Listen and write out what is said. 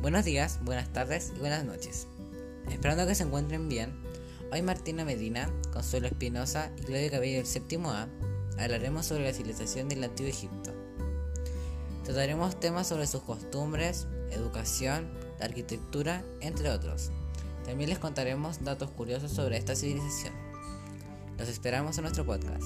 Buenos días, buenas tardes y buenas noches. Esperando que se encuentren bien, hoy Martina Medina, Consuelo Espinosa y Claudio Cabello del séptimo A hablaremos sobre la civilización del Antiguo Egipto. Trataremos temas sobre sus costumbres, educación, la arquitectura, entre otros. También les contaremos datos curiosos sobre esta civilización. Los esperamos en nuestro podcast.